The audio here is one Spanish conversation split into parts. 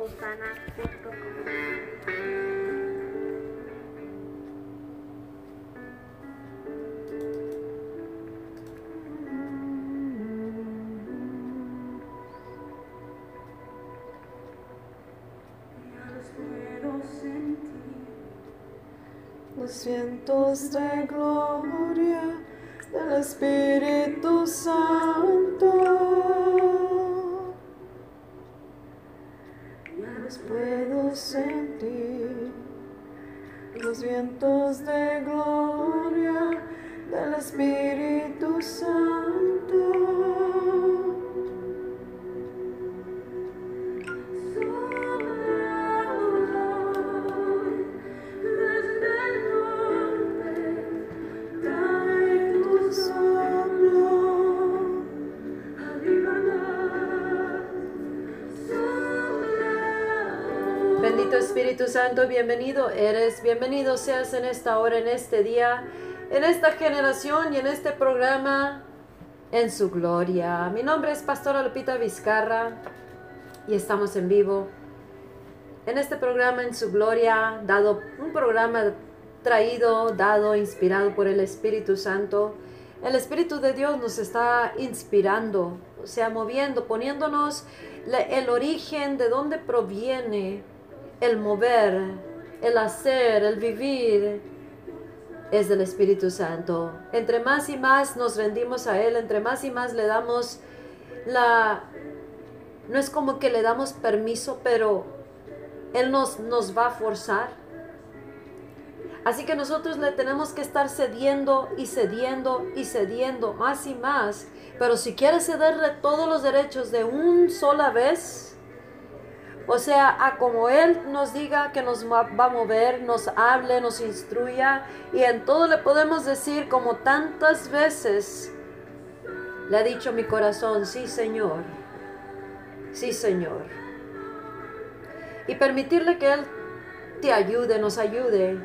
Los vientos de gloria del Espíritu Santo. Santo, bienvenido eres, bienvenido seas en esta hora, en este día, en esta generación y en este programa en su gloria. Mi nombre es Pastora Lupita Vizcarra y estamos en vivo en este programa en su gloria, dado un programa traído, dado, inspirado por el Espíritu Santo. El Espíritu de Dios nos está inspirando, o sea, moviendo, poniéndonos el origen de dónde proviene el mover, el hacer, el vivir, es del Espíritu Santo. Entre más y más nos rendimos a Él, entre más y más le damos la... No es como que le damos permiso, pero Él nos, nos va a forzar. Así que nosotros le tenemos que estar cediendo y cediendo y cediendo más y más. Pero si quiere cederle todos los derechos de un sola vez, o sea, a como Él nos diga que nos va a mover, nos hable, nos instruya, y en todo le podemos decir como tantas veces le ha dicho mi corazón, sí Señor, sí Señor. Y permitirle que Él te ayude, nos ayude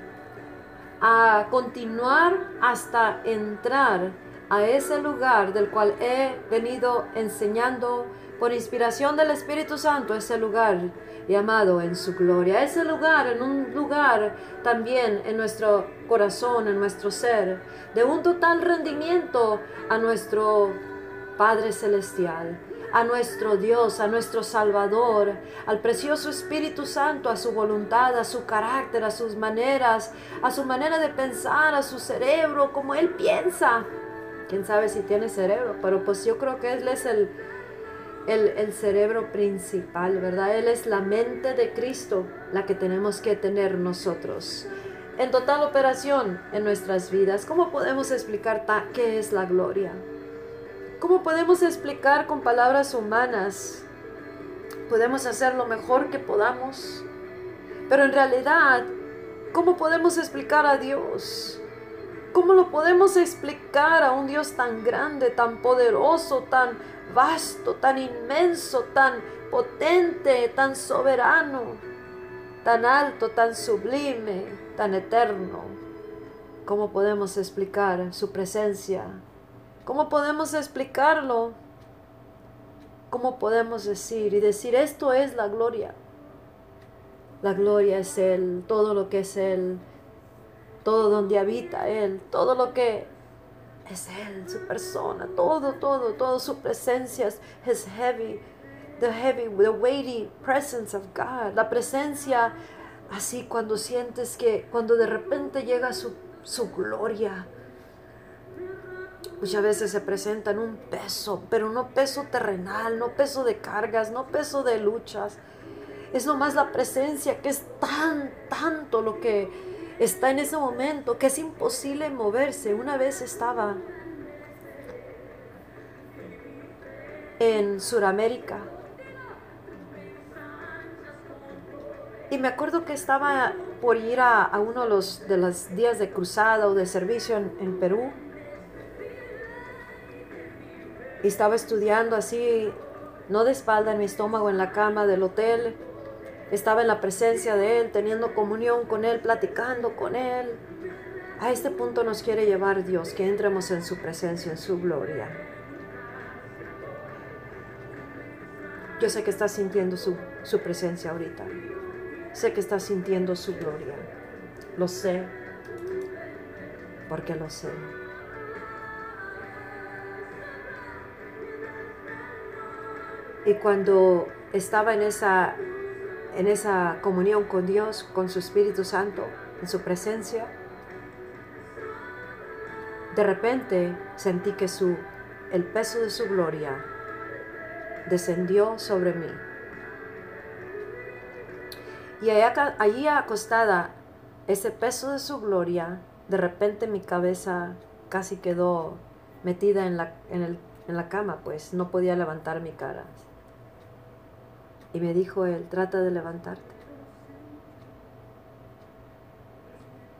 a continuar hasta entrar a ese lugar del cual he venido enseñando por inspiración del Espíritu Santo, ese lugar llamado en su gloria, ese lugar, en un lugar también en nuestro corazón, en nuestro ser, de un total rendimiento a nuestro Padre Celestial, a nuestro Dios, a nuestro Salvador, al precioso Espíritu Santo, a su voluntad, a su carácter, a sus maneras, a su manera de pensar, a su cerebro, como Él piensa. Quién sabe si tiene cerebro, pero pues yo creo que Él es el, el, el cerebro principal, ¿verdad? Él es la mente de Cristo, la que tenemos que tener nosotros. En total operación en nuestras vidas, ¿cómo podemos explicar ta- qué es la gloria? ¿Cómo podemos explicar con palabras humanas? Podemos hacer lo mejor que podamos, pero en realidad, ¿cómo podemos explicar a Dios? ¿Cómo lo podemos explicar a un Dios tan grande, tan poderoso, tan vasto, tan inmenso, tan potente, tan soberano, tan alto, tan sublime, tan eterno? ¿Cómo podemos explicar su presencia? ¿Cómo podemos explicarlo? ¿Cómo podemos decir y decir esto es la gloria? La gloria es Él, todo lo que es Él, todo donde habita Él, todo lo que es Él, su persona, todo, todo, todo, su presencia es heavy, the heavy, the weighty presence of God, la presencia así cuando sientes que, cuando de repente llega su, su gloria, muchas veces se presenta en un peso, pero no peso terrenal, no peso de cargas, no peso de luchas. Es nomás la presencia que es tan, tanto lo que está en ese momento que es imposible moverse. Una vez estaba en Sudamérica y me acuerdo que estaba por ir a, uno de los, de días de cruzada o de servicio en, en Perú y estaba estudiando así, no de espalda en mi estómago, en la cama del hotel. Estaba en la presencia de Él, teniendo comunión con Él, platicando con Él. A este punto nos quiere llevar Dios, que entremos en su presencia, en su gloria. Yo sé que estás sintiendo su, su presencia ahorita. Sé que estás sintiendo su gloria. Lo sé, porque lo sé. Y cuando estaba en esa, en esa comunión con Dios, con su Espíritu Santo, en su presencia, de repente sentí que su, el peso de su gloria descendió sobre mí. Y allí acostada, ese peso de su gloria, de repente mi cabeza casi quedó metida en la, en, en la cama, pues no podía levantar mi cara. Y me dijo él, trata de levantarte.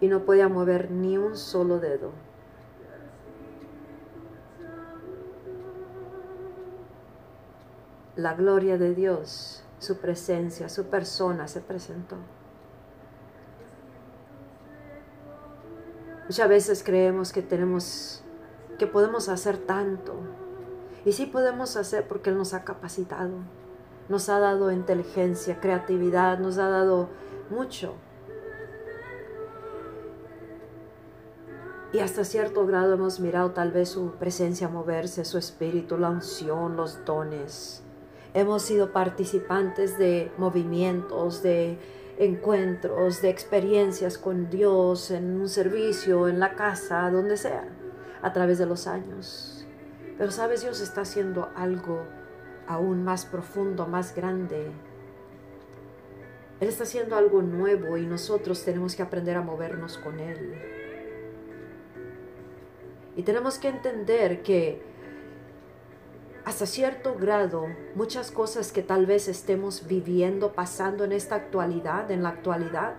Y no podía mover ni un solo dedo. La gloria de Dios, su presencia, su persona se presentó. Muchas veces creemos que tenemos, que podemos hacer tanto. Y sí podemos hacer porque Él nos ha capacitado nos ha dado inteligencia, creatividad, nos ha dado mucho. Y hasta cierto grado hemos mirado tal vez su presencia moverse, su espíritu, la unción, los dones. Hemos sido participantes de movimientos, de encuentros, de experiencias con Dios en un servicio, en la casa, donde sea, a través de los años. Pero sabes, Dios está haciendo algo aún más profundo, más grande. Él está haciendo algo nuevo y nosotros tenemos que aprender a movernos con Él. Y tenemos que entender que hasta cierto grado, muchas cosas que tal vez estemos viviendo, pasando en esta actualidad, en la actualidad,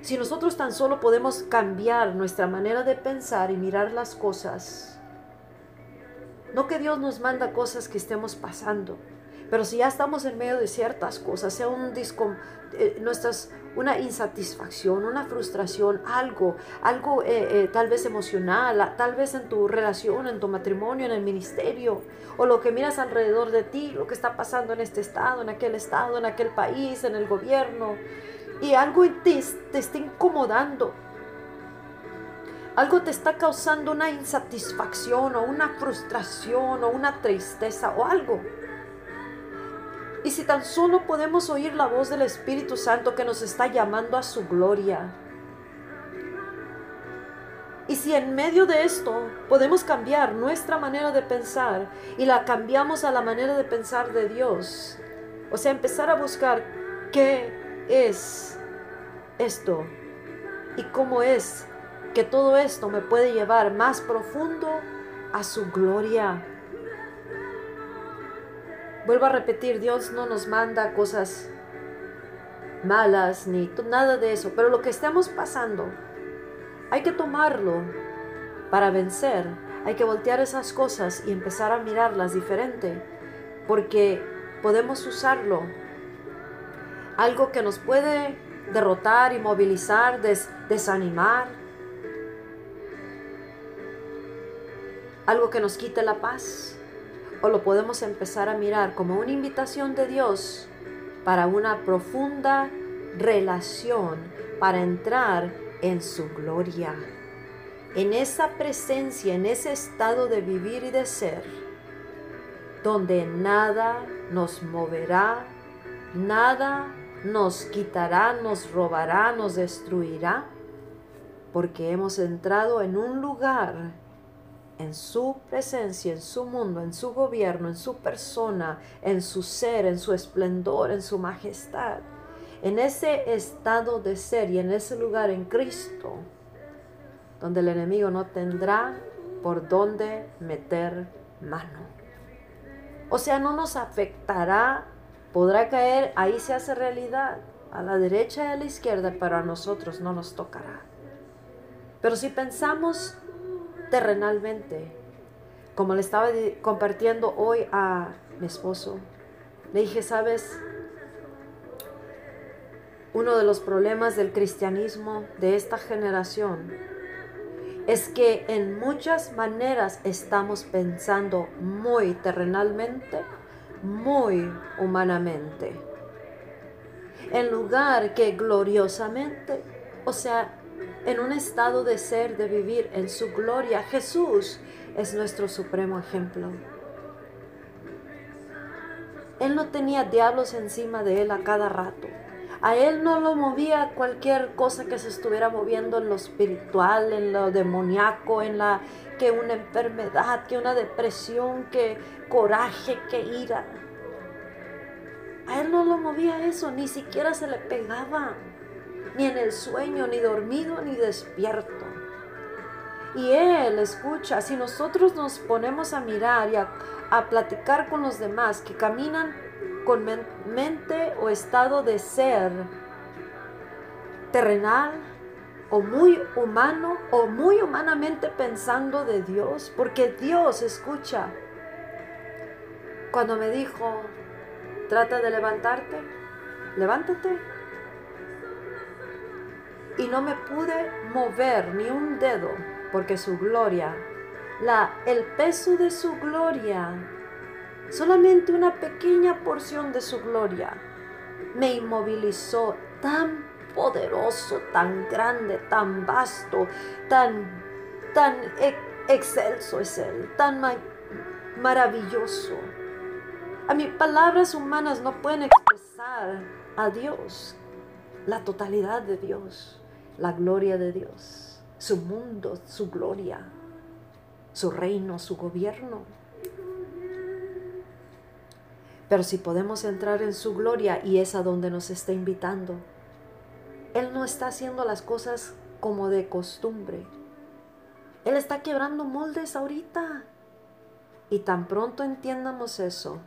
si nosotros tan solo podemos cambiar nuestra manera de pensar y mirar las cosas, no que Dios nos manda cosas que estemos pasando, pero si ya estamos en medio de ciertas cosas, sea un disco, eh, nuestras, una insatisfacción, una frustración, algo, algo eh, eh, tal vez emocional, tal vez en tu relación, en tu matrimonio, en el ministerio, o lo que miras alrededor de ti, lo que está pasando en este estado, en aquel estado, en aquel país, en el gobierno, y algo te, te está incomodando algo te está causando una insatisfacción o una frustración o una tristeza o algo. Y si tan solo podemos oír la voz del Espíritu Santo que nos está llamando a su gloria. Y si en medio de esto podemos cambiar nuestra manera de pensar y la cambiamos a la manera de pensar de Dios, o sea, empezar a buscar qué es esto y cómo es que todo esto me puede llevar más profundo a su gloria. Vuelvo a repetir, Dios no nos manda cosas malas ni nada de eso, pero lo que estamos pasando, hay que tomarlo para vencer. Hay que voltear esas cosas y empezar a mirarlas diferente, porque podemos usarlo. Algo que nos puede derrotar, inmovilizar, desanimar, algo que nos quite la paz, o lo podemos empezar a mirar como una invitación de Dios para una profunda relación, para entrar en su gloria, en esa presencia, en ese estado de vivir y de ser, donde nada nos moverá, nada nos quitará, nos robará, nos destruirá, porque hemos entrado en un lugar en su presencia, en su mundo, en su gobierno, en su persona, en su ser, en su esplendor, en su majestad. En ese estado de ser y en ese lugar en Cristo, donde el enemigo no tendrá por dónde meter mano. O sea, no nos afectará, podrá caer, ahí se hace realidad, a la derecha y a la izquierda, pero a nosotros no nos tocará. Pero si pensamos terrenalmente. Como le estaba compartiendo hoy a mi esposo, le dije, sabes, uno de los problemas del cristianismo de esta generación es que en muchas maneras estamos pensando muy terrenalmente, muy humanamente. En lugar que gloriosamente, o sea, en un estado de ser, de vivir en su gloria, Jesús es nuestro supremo ejemplo. Él no tenía diablos encima de él a cada rato. A él no lo movía cualquier cosa que se estuviera moviendo en lo espiritual, en lo demoníaco, en la que una enfermedad, que una depresión, que coraje, que ira. A él no lo movía eso, ni siquiera se le pegaba, ni en el sueño, ni dormido, ni despierto. Y él escucha, si nosotros nos ponemos a mirar y a, platicar con los demás que caminan con mente o estado de ser terrenal o muy humano o muy humanamente pensando de Dios, porque Dios escucha. Cuando me dijo, trata de levantarte, levántate. Y no me pude mover ni un dedo, porque su gloria, la, el peso de su gloria solamente una pequeña porción de su gloria me inmovilizó tan poderoso, tan grande, tan vasto, tan, tan excelso es Él, tan maravilloso. A mis palabras humanas no pueden expresar a Dios, la totalidad de Dios, la gloria de Dios, su mundo, su gloria, su reino, su gobierno. Pero si podemos entrar en su gloria y es a donde nos está invitando, Él no está haciendo las cosas como de costumbre. Él está quebrando moldes ahorita. Y tan pronto entiendamos eso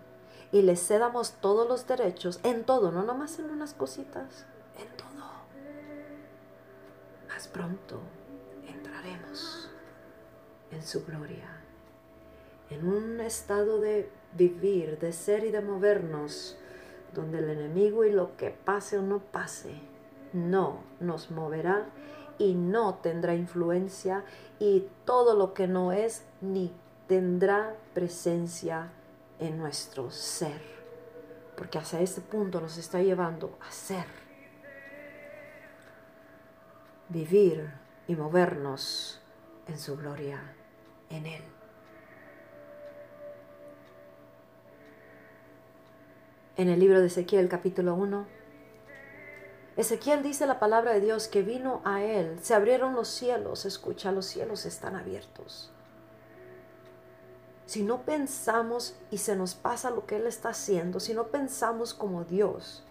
y le cedamos todos los derechos, en todo, no nomás en unas cositas, en todo, pronto entraremos en su gloria, en un estado de vivir, de ser y de movernos, donde el enemigo y lo que pase o no pase, no nos moverá y no tendrá influencia y todo lo que no es ni tendrá presencia en nuestro ser. Porque hacia ese punto nos está llevando a ser, vivir y movernos en su gloria, en Él. en el libro de Ezequiel capítulo 1. Ezequiel dice la palabra de Dios que vino a él, se abrieron los cielos, escucha, los cielos están abiertos. Si no pensamos y se nos pasa lo que Él está haciendo, si no pensamos como Dios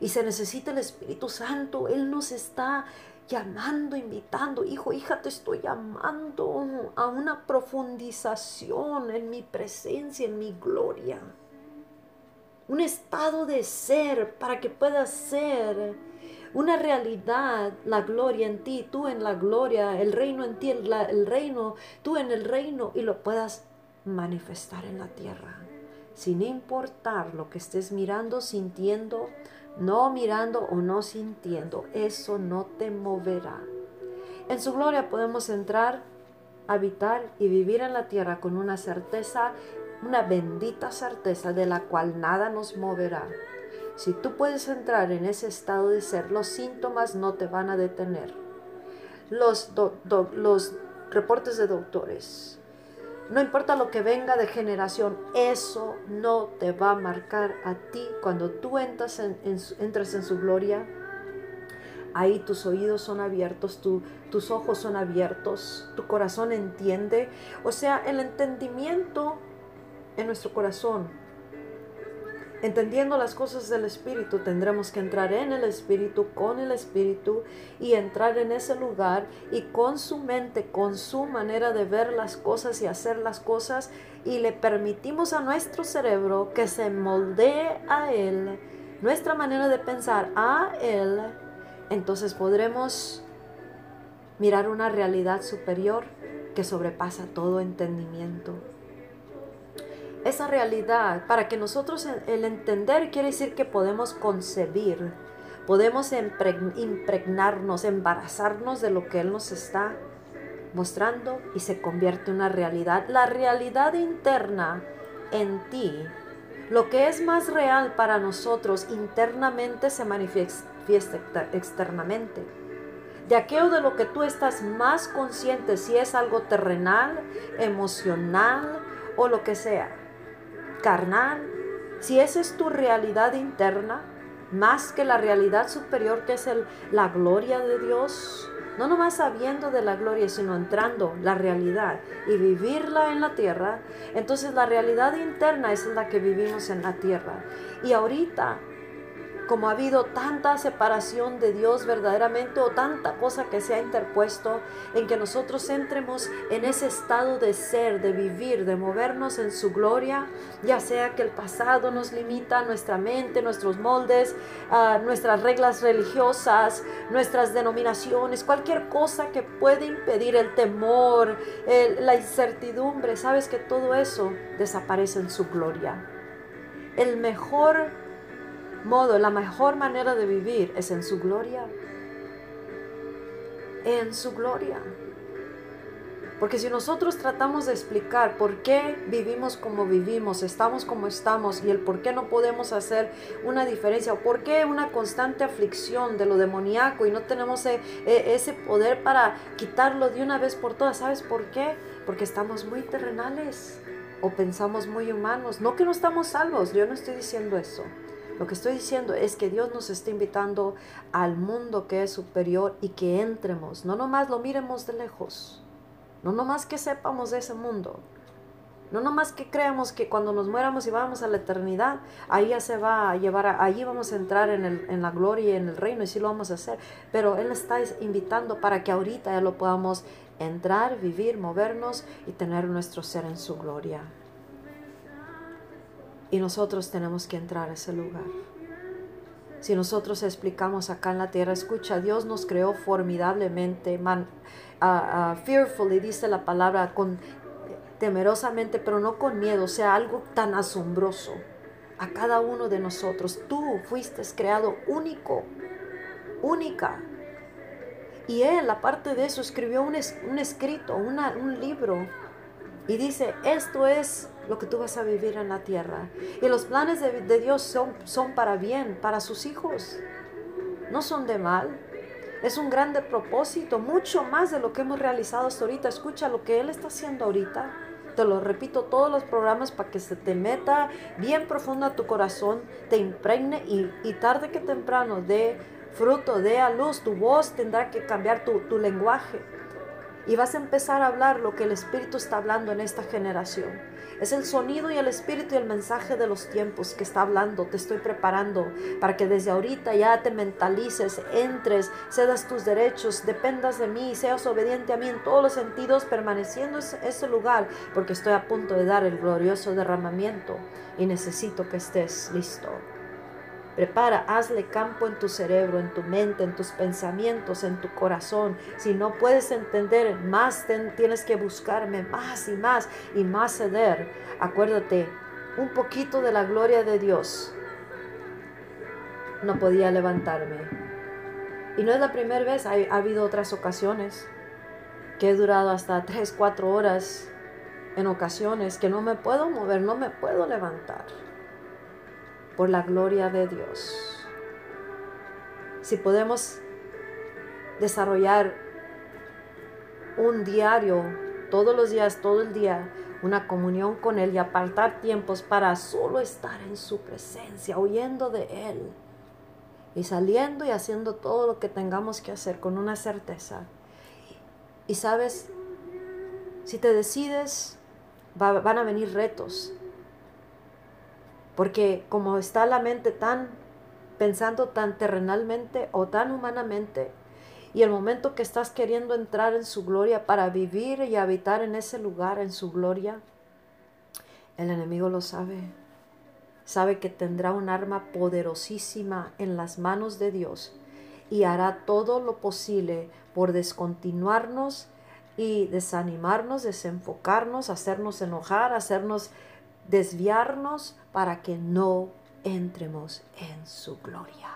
y se necesita el Espíritu Santo, Él nos está llamando, invitando, hijo, hija, te estoy llamando a una profundización en mi presencia, en mi gloria. Un estado de ser para que puedas ser una realidad, la gloria en ti, tú en la gloria, el reino en ti, el, reino, tú en el reino y lo puedas manifestar en la tierra, sin importar lo que estés mirando, sintiendo, no mirando o no sintiendo, eso no te moverá. En su gloria podemos entrar, habitar y vivir en la tierra con una certeza una bendita certeza de la cual nada nos moverá. Si tú puedes entrar en ese estado de ser, los síntomas no te van a detener. Los, los reportes de doctores, no importa lo que venga de generación, eso no te va a marcar a ti cuando tú entras en, su gloria. Ahí tus oídos son abiertos, tus ojos son abiertos, tu corazón entiende. O sea, el entendimiento en nuestro corazón. Entendiendo las cosas del Espíritu, tendremos que entrar en el Espíritu, con el Espíritu, y entrar en ese lugar y con su mente, con su manera de ver las cosas y hacer las cosas, y le permitimos a nuestro cerebro que se moldee a Él, nuestra manera de pensar a Él, entonces podremos mirar una realidad superior que sobrepasa todo entendimiento esa realidad, para que nosotros el entender quiere decir que podemos concebir, podemos impregnarnos, embarazarnos de lo que Él nos está mostrando y se convierte en una realidad. La realidad interna en ti, lo que es más real para nosotros internamente se manifiesta externamente. De aquello de lo que tú estás más consciente, si es algo terrenal, emocional o lo que sea, carnal, si esa es tu realidad interna, más que la realidad superior que es el, la gloria de Dios, no nomás sabiendo de la gloria, sino entrando la realidad y vivirla en la tierra, entonces la realidad interna es la que vivimos en la tierra. Y ahorita como ha habido tanta separación de Dios verdaderamente o tanta cosa que se ha interpuesto en que nosotros entremos en ese estado de ser, de vivir, de movernos en su gloria, ya sea que el pasado nos limita, nuestra mente, nuestros moldes, ah, nuestras reglas religiosas, nuestras denominaciones, cualquier cosa que puede impedir el temor, la incertidumbre, sabes que todo eso desaparece en su gloria. El mejor modo, la mejor manera de vivir es en su gloria. En su gloria. Porque si nosotros tratamos de explicar por qué vivimos como vivimos, estamos como estamos y el por qué no podemos hacer una diferencia o por qué una constante aflicción de lo demoníaco y no tenemos e, e, ese poder para quitarlo de una vez por todas, ¿sabes por qué? Porque estamos muy terrenales o pensamos muy humanos. No que no estamos salvos, yo no estoy diciendo eso. Lo que estoy diciendo es que Dios nos está invitando al mundo que es superior y que entremos. No nomás lo miremos de lejos. No nomás que sepamos de ese mundo. No nomás que creamos que cuando nos muéramos y vamos a la eternidad, ahí ya se va a llevar, allí vamos a entrar en, el, en la gloria y en el reino y sí lo vamos a hacer. Pero Él está invitando para que ahorita ya lo podamos entrar, vivir, movernos y tener nuestro ser en su gloria. Y nosotros tenemos que entrar a ese lugar. Si nosotros explicamos acá en la tierra, escucha, Dios nos creó formidablemente, man, fearfully, dice la palabra, con, temerosamente, pero no con miedo, o sea, algo tan asombroso a cada uno de nosotros. Tú fuiste creado único, única. Y Él, aparte de eso, escribió un, un escrito, un libro, y dice, esto es lo que tú vas a vivir en la tierra. Y los planes de, Dios son, son para bien, para sus hijos. No son de mal. Es un grande propósito, mucho más de lo que hemos realizado hasta ahorita. Escucha lo que Él está haciendo ahorita. Te lo repito todos los programas para que se te meta bien profundo a tu corazón, te impregne y, y tarde que temprano dé fruto, dé a luz. Tu voz tendrá que cambiar tu, tu lenguaje. Y vas a empezar a hablar lo que el Espíritu está hablando en esta generación. Es el sonido y el espíritu y el mensaje de los tiempos que está hablando. Te estoy preparando para que desde ahorita ya te mentalices, entres, cedas tus derechos, dependas de mí, seas obediente a mí en todos los sentidos, permaneciendo en ese lugar, porque estoy a punto de dar el glorioso derramamiento y necesito que estés listo. Prepara, hazle campo en tu cerebro, en tu mente, en tus pensamientos, en tu corazón. Si no puedes entender, más tienes que buscarme más y más y más ceder. Acuérdate, un poquito de la gloria de Dios. No podía levantarme. Y no es la primera vez, ha, ha habido otras ocasiones que he durado hasta 3, 4 horas en ocasiones que no me puedo mover, no me puedo levantar por la gloria de Dios. Si podemos desarrollar un diario, todos los días, todo el día, una comunión con Él y apartar tiempos para solo estar en su presencia, huyendo de Él y saliendo y haciendo todo lo que tengamos que hacer con una certeza. Y sabes, si te decides, van a venir retos, porque como está la mente tan pensando tan terrenalmente o tan humanamente, y el momento que estás queriendo entrar en su gloria para vivir y habitar en ese lugar, en su gloria, el enemigo lo sabe. Sabe que tendrá un arma poderosísima en las manos de Dios y hará todo lo posible por descontinuarnos y desanimarnos, desenfocarnos, hacernos enojar, hacernos desviarnos para que no entremos en su gloria.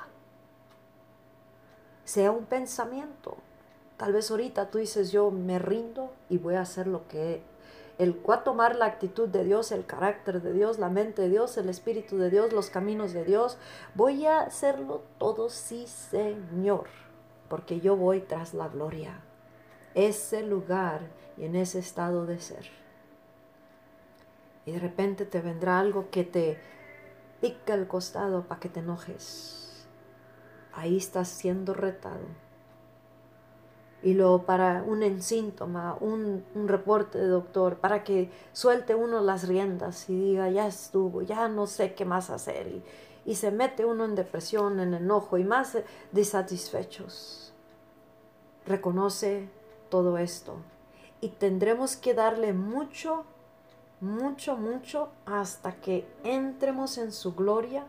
Sea un pensamiento. Tal vez ahorita tú dices, yo me rindo y voy a hacer lo que el cual tomar la actitud de Dios, el carácter de Dios, la mente de Dios, el espíritu de Dios, los caminos de Dios. Voy a hacerlo todo, sí, Señor, porque yo voy tras la gloria. Ese lugar y en ese estado de ser. Y de repente te vendrá algo que te pica el costado para que te enojes. Ahí estás siendo retado y luego para un síntoma, un, un, reporte de doctor, para que suelte uno las riendas y diga, ya estuvo, ya no sé qué más hacer. Y, se mete uno en depresión, en enojo y más desatisfechos. Reconoce todo esto y tendremos que darle mucho, mucho, mucho hasta que entremos en su gloria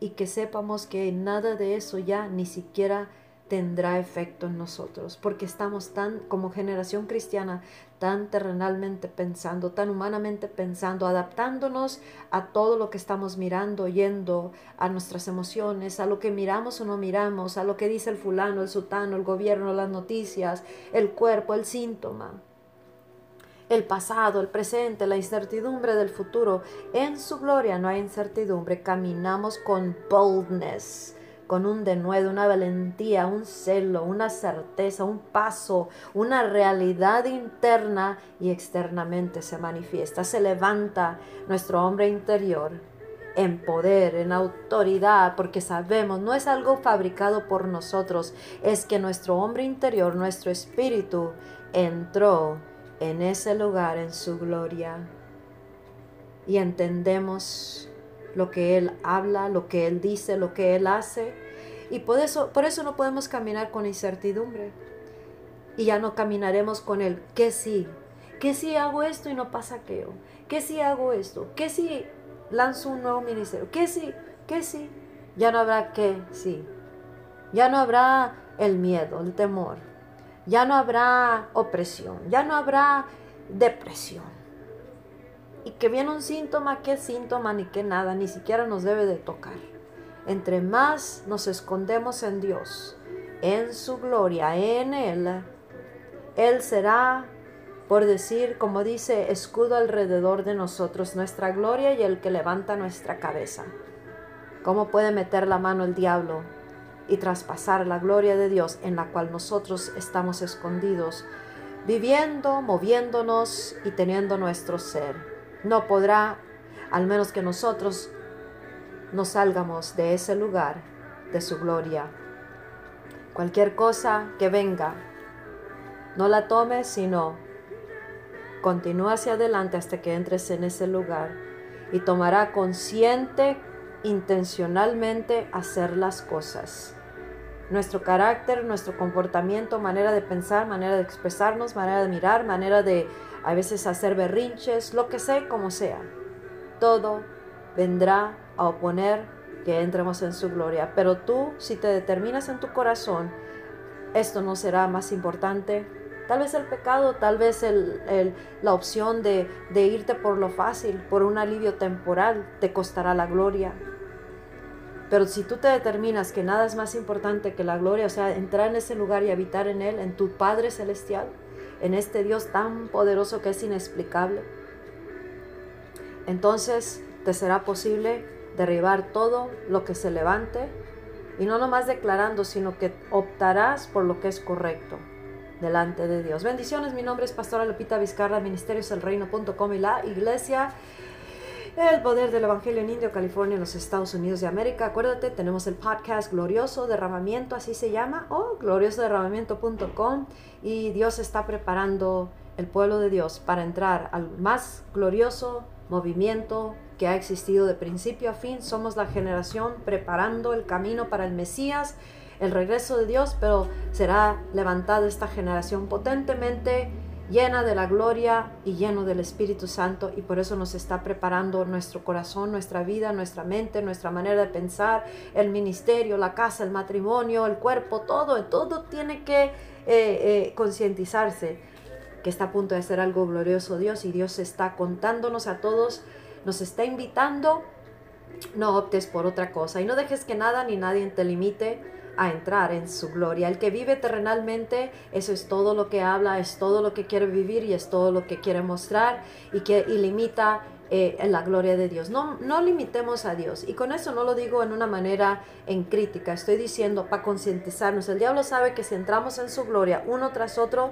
y que sepamos que nada de eso ya ni siquiera tendrá efecto en nosotros, porque estamos tan, como generación cristiana, tan terrenalmente pensando, tan humanamente pensando, adaptándonos a todo lo que estamos mirando, oyendo, a nuestras emociones, a lo que miramos o no miramos, a lo que dice el fulano, el sutano, el gobierno, las noticias, el cuerpo, el síntoma. El pasado, el presente, la incertidumbre del futuro. En su gloria no hay incertidumbre. Caminamos con boldness, con un denuedo, una valentía, un celo, una certeza, un paso, una realidad interna y externamente se manifiesta. Se levanta nuestro hombre interior en poder, en autoridad, porque sabemos, no es algo fabricado por nosotros, es que nuestro hombre interior, nuestro espíritu, entró en ese lugar en su gloria. Y entendemos lo que Él habla, lo que Él dice, lo que Él hace. Y por eso, por eso no podemos caminar con incertidumbre. Y ya no caminaremos con el que sí, que si hago esto y no pasa aquello, que si hago esto, que si lanzo un nuevo ministerio, que si, que si, ya no habrá que sí, ya no habrá el miedo, el temor, ya no habrá opresión, ya no habrá depresión y que viene un síntoma, qué síntoma ni qué nada, ni siquiera nos debe de tocar. Entre más nos escondemos en Dios, en su gloria, en Él, Él será, por decir, como dice, escudo alrededor de nosotros, nuestra gloria y el que levanta nuestra cabeza. ¿Cómo puede meter la mano el diablo y traspasar la gloria de Dios en la cual nosotros estamos escondidos, viviendo, moviéndonos y teniendo nuestro ser? no podrá, al menos que nosotros nos salgamos de ese lugar de su gloria. Cualquier cosa que venga, no la tomes, sino continúa hacia adelante hasta que entres en ese lugar y tomará consciente, intencionalmente hacer las cosas. Nuestro carácter, nuestro comportamiento, manera de pensar, manera de expresarnos, manera de mirar, manera de a veces hacer berrinches, lo que sea, como sea. Todo vendrá a oponer que entremos en su gloria. Pero tú, si te determinas en tu corazón, esto no será más importante. Tal vez el pecado, tal vez la opción de, de irte por lo fácil, por un alivio temporal, te costará la gloria. Pero si tú te determinas que nada es más importante que la gloria, o sea, entrar en ese lugar y habitar en él, en tu Padre Celestial, en este Dios tan poderoso que es inexplicable, entonces te será posible derribar todo lo que se levante y no nomás declarando, sino que optarás por lo que es correcto delante de Dios. Bendiciones, mi nombre es Pastora Lupita Vizcarra, ministerioselreino.com y la iglesia el poder del Evangelio en Indio, California, en los Estados Unidos de América. Acuérdate, tenemos el podcast Glorioso Derramamiento, así se llama, o gloriosodерramamiento.com. Y Dios está preparando el pueblo de Dios para entrar al más glorioso movimiento que ha existido de principio a fin. Somos la generación preparando el camino para el Mesías, el regreso de Dios, pero será levantada esta generación potentemente llena de la gloria y lleno del Espíritu Santo y por eso nos está preparando nuestro corazón, nuestra vida, nuestra mente, nuestra manera de pensar, el ministerio, la casa, el matrimonio, el cuerpo, todo, todo tiene que eh, eh, concientizarse que está a punto de ser algo glorioso. Dios y Dios está contándonos a todos, nos está invitando, no optes por otra cosa. Y no dejes que nada ni nadie te limite a entrar en su gloria. El que vive terrenalmente, eso es todo lo que habla, es todo lo que quiere vivir y es todo lo que quiere mostrar y que y limita eh, en la gloria de Dios. No, no limitemos a Dios. Y con eso no lo digo en una manera en crítica. Estoy diciendo para concientizarnos. El diablo sabe que si entramos en su gloria uno tras otro,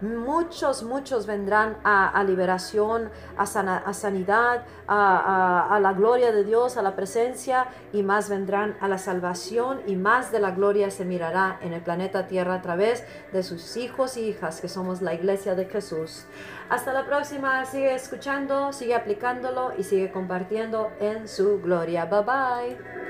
muchos, muchos vendrán a, liberación, a, sanidad, a, la gloria de Dios, a la presencia y más vendrán a la salvación y más de la gloria se mirará en el planeta Tierra a través de sus hijos y hijas que somos la iglesia de Jesús. Hasta la próxima. Sigue escuchando, sigue aplicándolo y sigue compartiendo en su gloria. Bye bye.